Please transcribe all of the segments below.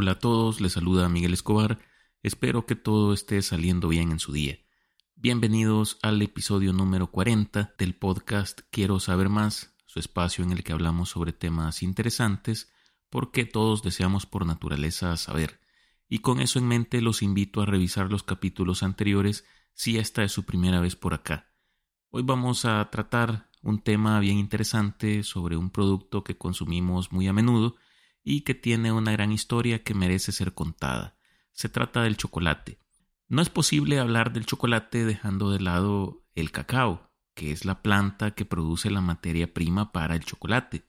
Hola a todos, les saluda Miguel Escobar. Espero que todo esté saliendo bien en su día. Bienvenidos al episodio número 40 del podcast Quiero saber más, su espacio en el que hablamos sobre temas interesantes porque todos deseamos por naturaleza saber. Y con eso en mente los invito a revisar los capítulos anteriores si esta es su primera vez por acá. Hoy vamos a tratar un tema bien interesante sobre un producto que consumimos muy a menudo y que tiene una gran historia que merece ser contada. Se trata del chocolate. No es posible hablar del chocolate dejando de lado el cacao, que es la planta que produce la materia prima para el chocolate.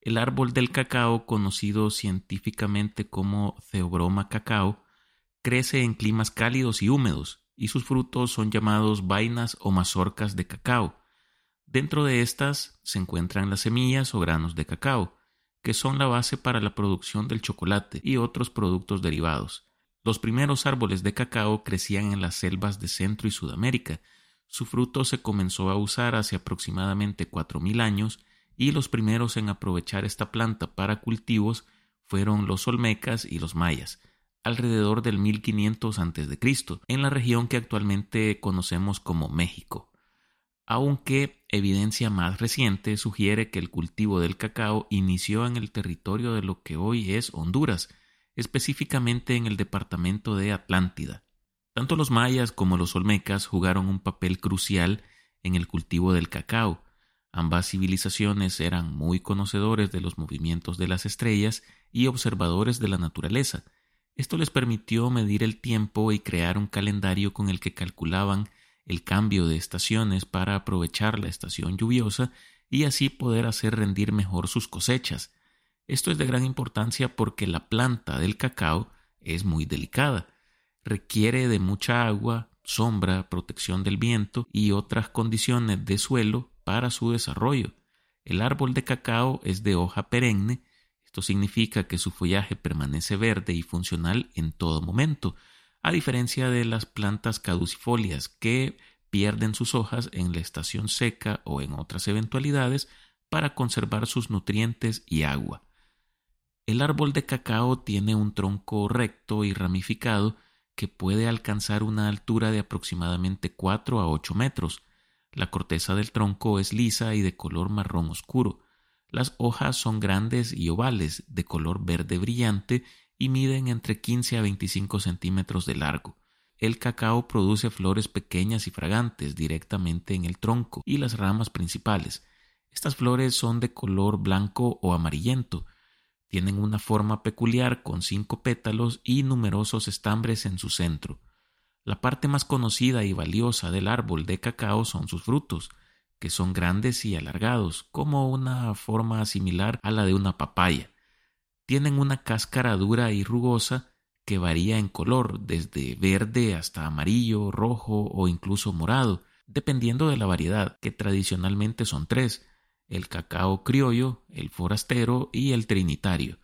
El árbol del cacao, conocido científicamente como Theobroma cacao, crece en climas cálidos y húmedos, y sus frutos son llamados vainas o mazorcas de cacao. Dentro de estas se encuentran las semillas o granos de cacao, que son la base para la producción del chocolate y otros productos derivados. Los primeros árboles de cacao crecían en las selvas de Centro y Sudamérica. Su fruto se comenzó a usar hace aproximadamente cuatro mil años y los primeros en aprovechar esta planta para cultivos fueron los olmecas y los mayas, alrededor del 1500 a.C., en la región que actualmente conocemos como México aunque evidencia más reciente sugiere que el cultivo del cacao inició en el territorio de lo que hoy es Honduras, específicamente en el departamento de Atlántida. Tanto los mayas como los olmecas jugaron un papel crucial en el cultivo del cacao. Ambas civilizaciones eran muy conocedores de los movimientos de las estrellas y observadores de la naturaleza. Esto les permitió medir el tiempo y crear un calendario con el que calculaban el cambio de estaciones para aprovechar la estación lluviosa y así poder hacer rendir mejor sus cosechas. Esto es de gran importancia porque la planta del cacao es muy delicada. Requiere de mucha agua, sombra, protección del viento y otras condiciones de suelo para su desarrollo. El árbol de cacao es de hoja perenne, esto significa que su follaje permanece verde y funcional en todo momento, a diferencia de las plantas caducifolias que pierden sus hojas en la estación seca o en otras eventualidades para conservar sus nutrientes y agua. El árbol de cacao tiene un tronco recto y ramificado que puede alcanzar una altura de aproximadamente 4 a 8 metros. La corteza del tronco es lisa y de color marrón oscuro. Las hojas son grandes y ovales, de color verde brillante y miden entre 15 a 25 centímetros de largo. El cacao produce flores pequeñas y fragantes directamente en el tronco y las ramas principales. Estas flores son de color blanco o amarillento. Tienen una forma peculiar con cinco pétalos y numerosos estambres en su centro. La parte más conocida y valiosa del árbol de cacao son sus frutos, que son grandes y alargados, como una forma similar a la de una papaya tienen una cáscara dura y rugosa que varía en color desde verde hasta amarillo, rojo o incluso morado, dependiendo de la variedad, que tradicionalmente son tres, el cacao criollo, el forastero y el trinitario.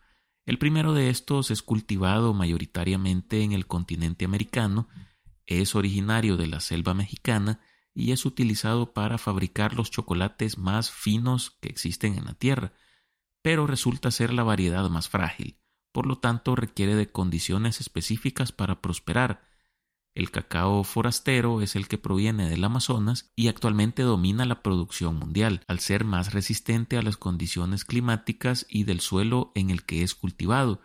El primero de estos es cultivado mayoritariamente en el continente americano, es originario de la selva mexicana y es utilizado para fabricar los chocolates más finos que existen en la tierra, pero resulta ser la variedad más frágil, por lo tanto requiere de condiciones específicas para prosperar. El cacao forastero es el que proviene del Amazonas y actualmente domina la producción mundial, al ser más resistente a las condiciones climáticas y del suelo en el que es cultivado.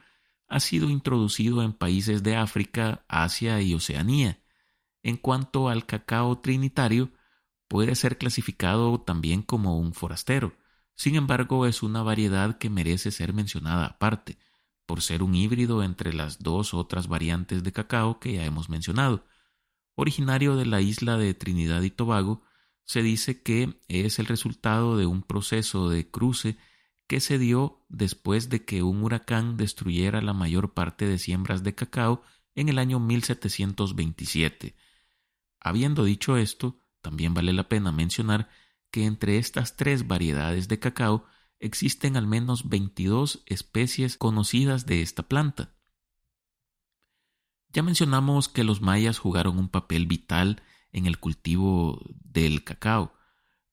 Ha sido introducido en países de África, Asia y Oceanía. En cuanto al cacao trinitario, puede ser clasificado también como un forastero sin embargo, es una variedad que merece ser mencionada aparte, por ser un híbrido entre las dos otras variantes de cacao que ya hemos mencionado. Originario de la isla de Trinidad y Tobago, se dice que es el resultado de un proceso de cruce que se dio después de que un huracán destruyera la mayor parte de siembras de cacao en el año 1727. Habiendo dicho esto, también vale la pena mencionar que entre estas tres variedades de cacao existen al menos 22 especies conocidas de esta planta. Ya mencionamos que los mayas jugaron un papel vital en el cultivo del cacao,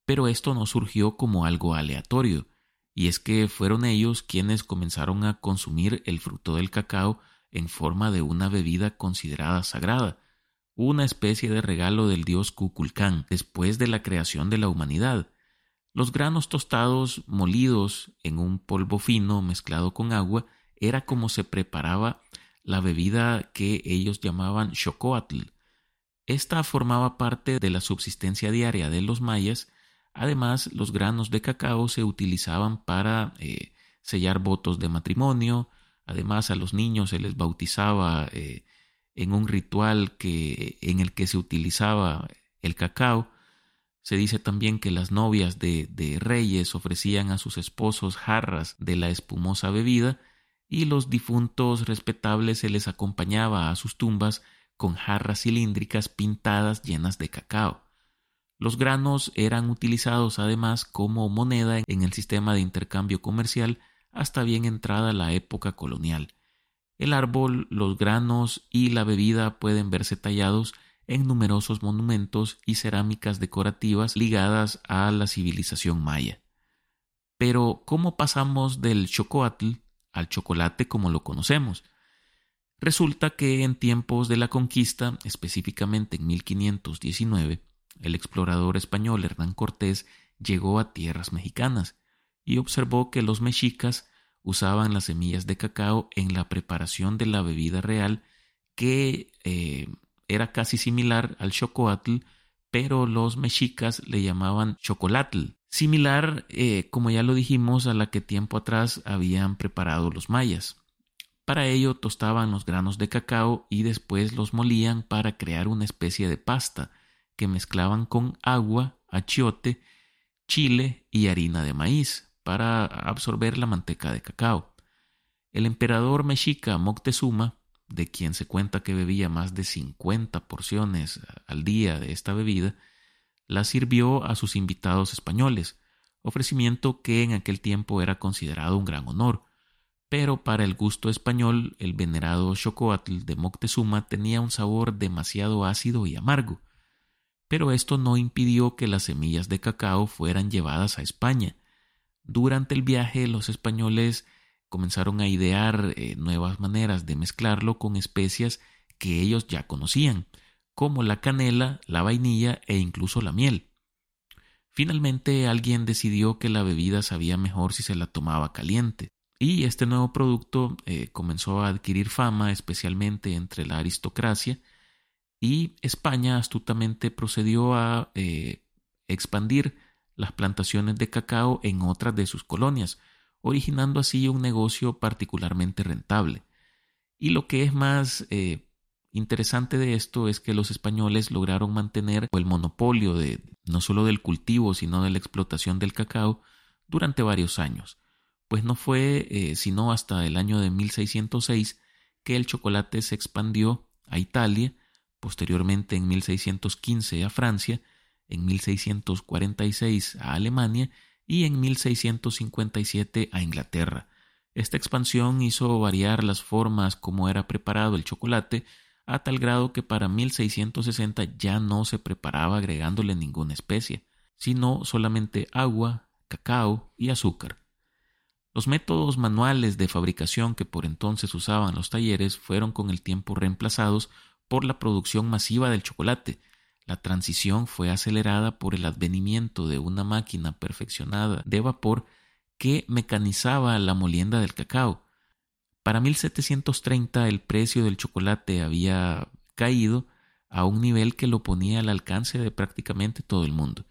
pero esto no surgió como algo aleatorio. y es que fueron ellos quienes comenzaron a consumir el fruto del cacao en forma de una bebida considerada sagrada, una especie de regalo del dios Kukulcán después de la creación de la humanidad. Los granos tostados molidos en un polvo fino mezclado con agua era como se preparaba la bebida que ellos llamaban chocoatl. Esta formaba parte de la subsistencia diaria de los mayas. Además, los granos de cacao se utilizaban para eh, sellar votos de matrimonio. Además, a los niños se les bautizaba eh, en un ritual que, en el que se utilizaba el cacao. Se dice también que las novias de, de, reyes ofrecían a sus esposos jarras de la espumosa bebida y los difuntos respetables se les acompañaba a sus tumbas con jarras cilíndricas pintadas llenas de cacao. Los granos eran utilizados además como moneda en el sistema de intercambio comercial hasta bien entrada la época colonial. El árbol, los granos y la bebida pueden verse tallados en numerosos monumentos y cerámicas decorativas ligadas a la civilización maya. Pero, ¿cómo pasamos del chocoatl al chocolate como lo conocemos? Resulta que en tiempos de la conquista, específicamente en 1519, el explorador español Hernán Cortés llegó a tierras mexicanas y observó que los mexicas usaban las semillas de cacao en la preparación de la bebida real que eh, era casi similar al chocoatl, pero los mexicas le llamaban chocolatl, similar, eh, como ya lo dijimos, a la que tiempo atrás habían preparado los mayas. Para ello tostaban los granos de cacao y después los molían para crear una especie de pasta que mezclaban con agua, achiote, chile y harina de maíz para absorber la manteca de cacao. El emperador mexica Moctezuma, de quien se cuenta que bebía más de 50 porciones al día de esta bebida, la sirvió a sus invitados españoles, ofrecimiento que en aquel tiempo era considerado un gran honor, pero para el gusto español el venerado chocoatl de Moctezuma tenía un sabor demasiado ácido y amargo. Pero esto no impidió que las semillas de cacao fueran llevadas a España, durante el viaje los españoles comenzaron a idear eh, nuevas maneras de mezclarlo con especias que ellos ya conocían, como la canela, la vainilla e incluso la miel. Finalmente alguien decidió que la bebida sabía mejor si se la tomaba caliente, y este nuevo producto eh, comenzó a adquirir fama especialmente entre la aristocracia, y España astutamente procedió a eh, expandir las plantaciones de cacao en otras de sus colonias, originando así un negocio particularmente rentable. Y lo que es más eh, interesante de esto es que los españoles lograron mantener el monopolio de no solo del cultivo, sino de la explotación del cacao durante varios años, pues no fue eh, sino hasta el año de 1606 que el chocolate se expandió a Italia, posteriormente en 1615 a Francia en 1646 a Alemania y en 1657 a Inglaterra. Esta expansión hizo variar las formas como era preparado el chocolate a tal grado que para 1660 ya no se preparaba agregándole ninguna especie, sino solamente agua, cacao y azúcar. Los métodos manuales de fabricación que por entonces usaban los talleres fueron con el tiempo reemplazados por la producción masiva del chocolate, la transición fue acelerada por el advenimiento de una máquina perfeccionada de vapor que mecanizaba la molienda del cacao. Para 1730 el precio del chocolate había caído a un nivel que lo ponía al alcance de prácticamente todo el mundo.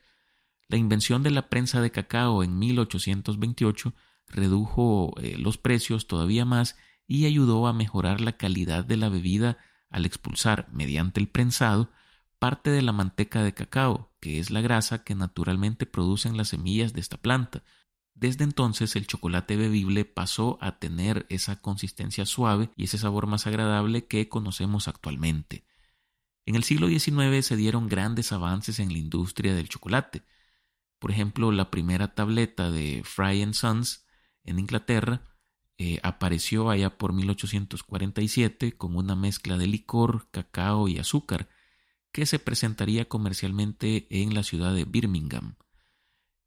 La invención de la prensa de cacao en 1828 redujo eh, los precios todavía más y ayudó a mejorar la calidad de la bebida al expulsar, mediante el prensado, parte de la manteca de cacao, que es la grasa que naturalmente producen las semillas de esta planta. Desde entonces el chocolate bebible pasó a tener esa consistencia suave y ese sabor más agradable que conocemos actualmente. En el siglo XIX se dieron grandes avances en la industria del chocolate. Por ejemplo, la primera tableta de Fry Sons en Inglaterra eh, apareció allá por 1847 con una mezcla de licor, cacao y azúcar, que se presentaría comercialmente en la ciudad de Birmingham.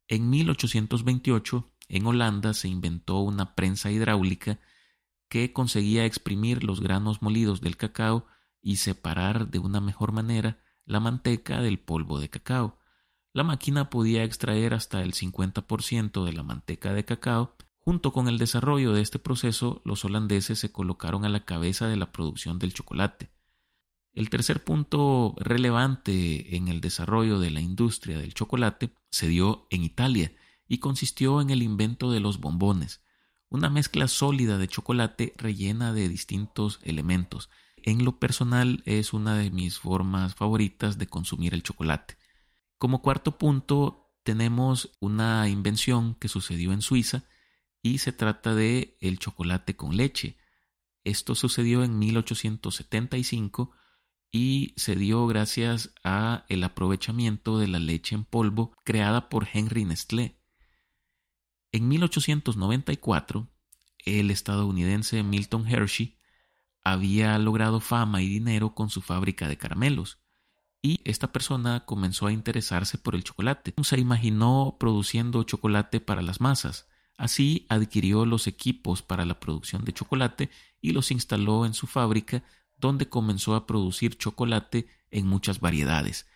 En 1828, en Holanda se inventó una prensa hidráulica que conseguía exprimir los granos molidos del cacao y separar de una mejor manera la manteca del polvo de cacao. La máquina podía extraer hasta el 50% de la manteca de cacao. Junto con el desarrollo de este proceso, los holandeses se colocaron a la cabeza de la producción del chocolate. El tercer punto relevante en el desarrollo de la industria del chocolate se dio en Italia y consistió en el invento de los bombones, una mezcla sólida de chocolate rellena de distintos elementos. En lo personal es una de mis formas favoritas de consumir el chocolate. Como cuarto punto tenemos una invención que sucedió en Suiza y se trata de el chocolate con leche. Esto sucedió en 1875 y se dio gracias a el aprovechamiento de la leche en polvo creada por Henry Nestlé. En 1894, el estadounidense Milton Hershey había logrado fama y dinero con su fábrica de caramelos y esta persona comenzó a interesarse por el chocolate. Se imaginó produciendo chocolate para las masas. Así adquirió los equipos para la producción de chocolate y los instaló en su fábrica donde comenzó a producir chocolate en muchas variedades.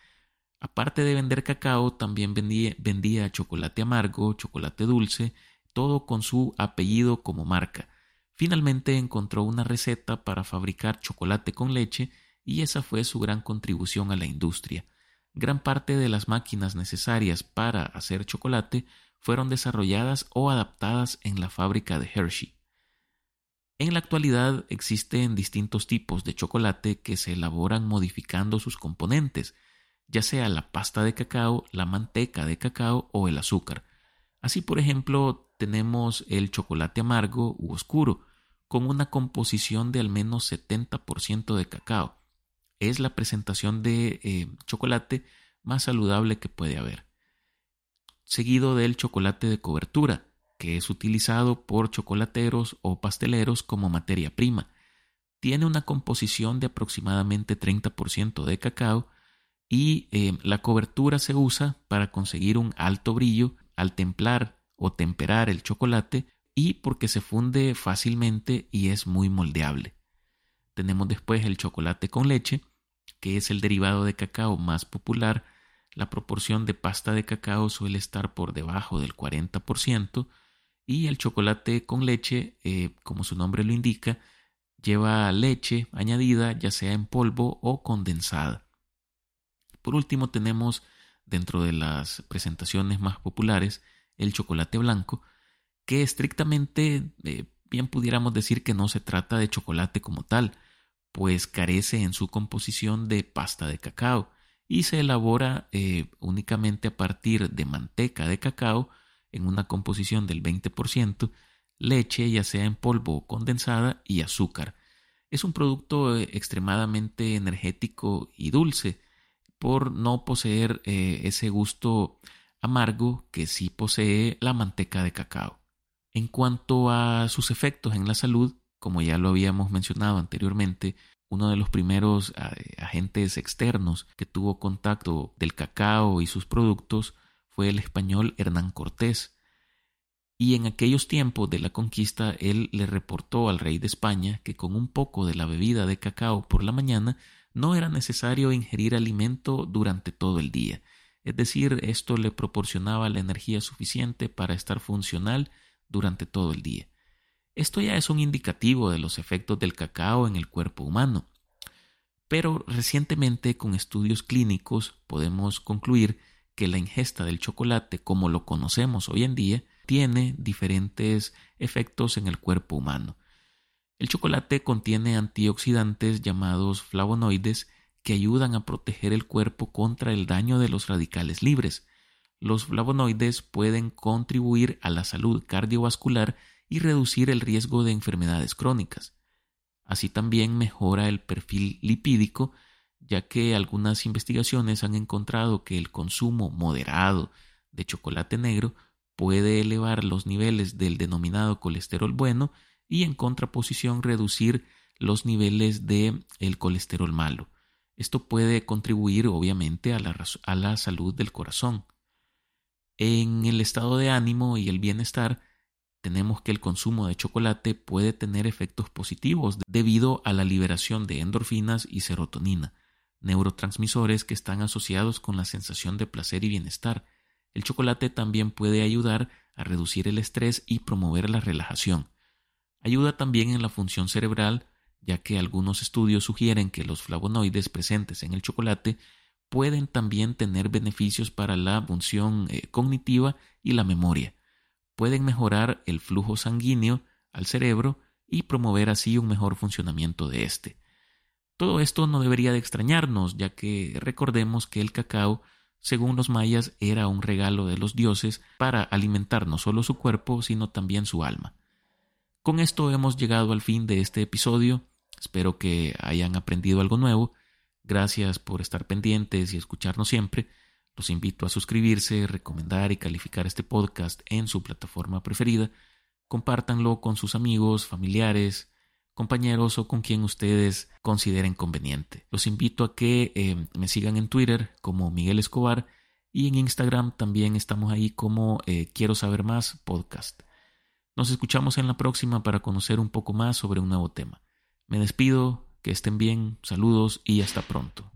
Aparte de vender cacao, también vendía, chocolate amargo, chocolate dulce, todo con su apellido como marca. Finalmente encontró una receta para fabricar chocolate con leche y esa fue su gran contribución a la industria. Gran parte de las máquinas necesarias para hacer chocolate fueron desarrolladas o adaptadas en la fábrica de Hershey. En la actualidad existen distintos tipos de chocolate que se elaboran modificando sus componentes, ya sea la pasta de cacao, la manteca de cacao o el azúcar. Así, por ejemplo, tenemos el chocolate amargo u oscuro, con una composición de al menos 70% de cacao, es la presentación de eh, chocolate más saludable que puede haber. Seguido del chocolate de cobertura, que es utilizado por chocolateros o pasteleros como materia prima. Tiene una composición de aproximadamente 30% de cacao y eh, la cobertura se usa para conseguir un alto brillo al templar o temperar el chocolate y porque se funde fácilmente y es muy moldeable. Tenemos después el chocolate con leche, que es el derivado de cacao más popular, la proporción de pasta de cacao suele estar por debajo del 40% y el chocolate con leche, eh, como su nombre lo indica, lleva leche añadida ya sea en polvo o condensada. Por último tenemos dentro de las presentaciones más populares el chocolate blanco, que estrictamente eh, bien pudiéramos decir que no se trata de chocolate como tal, pues carece en su composición de pasta de cacao y se elabora eh, únicamente a partir de manteca de cacao en una composición del 20%, leche ya sea en polvo o condensada y azúcar. Es un producto eh, extremadamente energético y dulce por no poseer eh, ese gusto amargo que sí posee la manteca de cacao. En cuanto a sus efectos en la salud, como ya lo habíamos mencionado anteriormente, uno de los primeros eh, agentes externos que tuvo contacto del cacao y sus productos fue el español Hernán Cortés. Y en aquellos tiempos de la conquista él le reportó al rey de España que con un poco de la bebida de cacao por la mañana no era necesario ingerir alimento durante todo el día. Es decir, esto le proporcionaba la energía suficiente para estar funcional durante todo el día. Esto ya es un indicativo de los efectos del cacao en el cuerpo humano. Pero recientemente con estudios clínicos podemos concluir que la ingesta del chocolate como lo conocemos hoy en día tiene diferentes efectos en el cuerpo humano. El chocolate contiene antioxidantes llamados flavonoides que ayudan a proteger el cuerpo contra el daño de los radicales libres. Los flavonoides pueden contribuir a la salud cardiovascular y reducir el riesgo de enfermedades crónicas. Así también mejora el perfil lipídico, ya que algunas investigaciones han encontrado que el consumo moderado de chocolate negro puede elevar los niveles del denominado colesterol bueno y en contraposición reducir los niveles de el colesterol malo. Esto puede contribuir obviamente a la, a la salud del corazón. En el estado de ánimo y el bienestar, tenemos que el consumo de chocolate puede tener efectos positivos debido a la liberación de endorfinas y serotonina, neurotransmisores que están asociados con la sensación de placer y bienestar. El chocolate también puede ayudar a reducir el estrés y promover la relajación. Ayuda también en la función cerebral, ya que algunos estudios sugieren que los flavonoides presentes en el chocolate pueden también tener beneficios para la función eh, cognitiva y la memoria. Pueden mejorar el flujo sanguíneo al cerebro y promover así un mejor funcionamiento de éste. Todo esto no debería de extrañarnos, ya que recordemos que el cacao según los mayas, era un regalo de los dioses para alimentar no solo su cuerpo, sino también su alma. Con esto hemos llegado al fin de este episodio. Espero que hayan aprendido algo nuevo. Gracias por estar pendientes y escucharnos siempre. Los invito a suscribirse, recomendar y calificar este podcast en su plataforma preferida. Compártanlo con sus amigos, familiares, compañeros o con quien ustedes consideren conveniente. Los invito a que eh, me sigan en Twitter como Miguel Escobar y en Instagram también estamos ahí como eh, Quiero saber más podcast. Nos escuchamos en la próxima para conocer un poco más sobre un nuevo tema. Me despido, que estén bien, saludos y hasta pronto.